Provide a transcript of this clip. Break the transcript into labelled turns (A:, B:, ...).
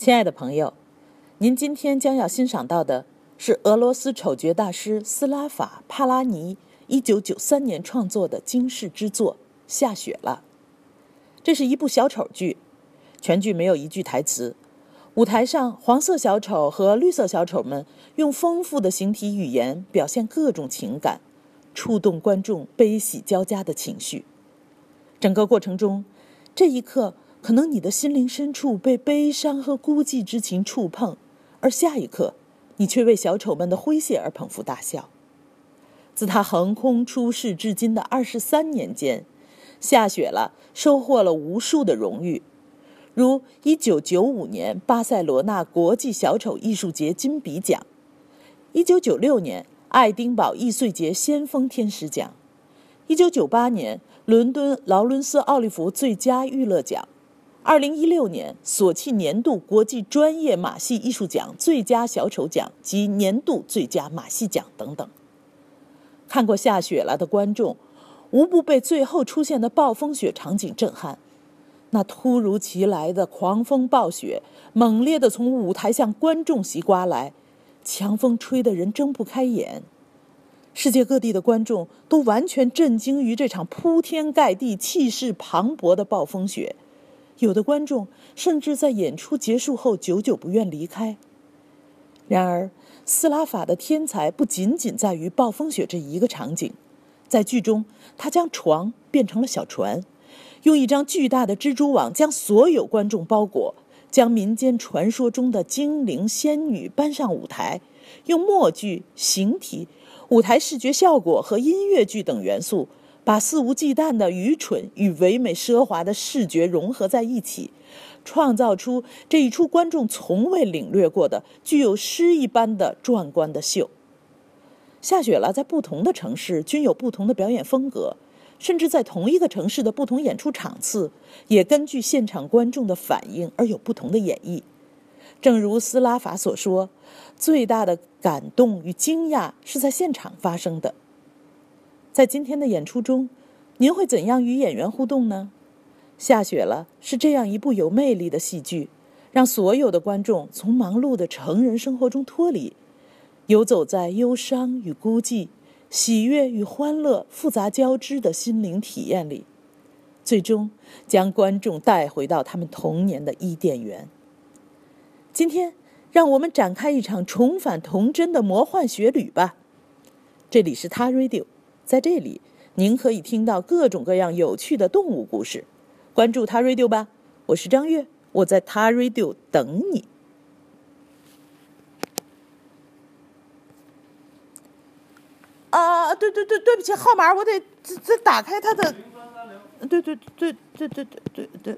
A: 亲爱的朋友，您今天将要欣赏到的是俄罗斯丑角大师斯拉法·帕拉尼1993年创作的惊世之作《下雪了》。这是一部小丑剧，全剧没有一句台词。舞台上，黄色小丑和绿色小丑们用丰富的形体语言表现各种情感，触动观众悲喜交加的情绪。整个过程中，这一刻。可能你的心灵深处被悲伤和孤寂之情触碰，而下一刻，你却为小丑们的诙谐而捧腹大笑。自他横空出世至今的二十三年间，下雪了收获了无数的荣誉，如一九九五年巴塞罗那国际小丑艺术节金笔奖，一九九六年爱丁堡易碎节先锋天使奖，一九九八年伦敦劳伦斯奥利弗最佳娱乐奖。二零一六年，索契年度国际专业马戏艺术奖最佳小丑奖及年度最佳马戏奖等等。看过下雪了的观众，无不被最后出现的暴风雪场景震撼。那突如其来的狂风暴雪，猛烈地从舞台向观众席刮来，强风吹得人睁不开眼。世界各地的观众都完全震惊于这场铺天盖地、气势磅礴的暴风雪。有的观众甚至在演出结束后久久不愿离开。然而，斯拉法的天才不仅仅在于暴风雪这一个场景，在剧中，他将床变成了小船，用一张巨大的蜘蛛网将所有观众包裹，将民间传说中的精灵仙女搬上舞台，用默剧、形体、舞台视觉效果和音乐剧等元素。把肆无忌惮的愚蠢与唯美奢华的视觉融合在一起，创造出这一出观众从未领略过的、具有诗一般的壮观的秀。下雪了，在不同的城市均有不同的表演风格，甚至在同一个城市的不同演出场次，也根据现场观众的反应而有不同的演绎。正如斯拉法所说：“最大的感动与惊讶是在现场发生的。”在今天的演出中，您会怎样与演员互动呢？下雪了是这样一部有魅力的戏剧，让所有的观众从忙碌的成人生活中脱离，游走在忧伤与孤寂、喜悦与欢乐复杂交织的心灵体验里，最终将观众带回到他们童年的伊甸园。今天，让我们展开一场重返童真的魔幻雪旅吧。这里是他 Radio。在这里，您可以听到各种各样有趣的动物故事。关注他 Radio 吧，我是张悦，我在他 Radio 等你。啊，对对对，对不起，号码我得再再打开他的。对对对对对对对对。